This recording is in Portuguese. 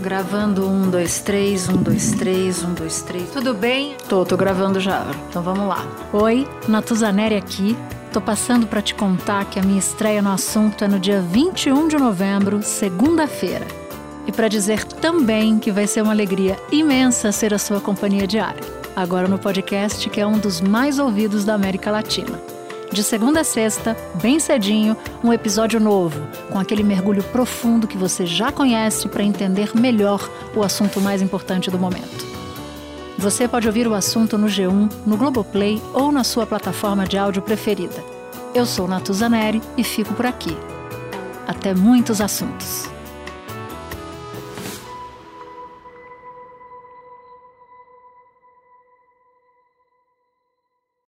Gravando um, dois, três, um, dois, três, um, dois, três. Tudo bem? Tô, tô gravando já. Então vamos lá. Oi, Natuzaneri aqui. Tô passando para te contar que a minha estreia no assunto é no dia 21 de novembro, segunda-feira. E para dizer também que vai ser uma alegria imensa ser a sua companhia diária. Agora no podcast que é um dos mais ouvidos da América Latina. De segunda a sexta, bem cedinho, um episódio novo, com aquele mergulho profundo que você já conhece para entender melhor o assunto mais importante do momento. Você pode ouvir o assunto no G1, no Globoplay ou na sua plataforma de áudio preferida. Eu sou Natuzaneri e fico por aqui. Até muitos assuntos.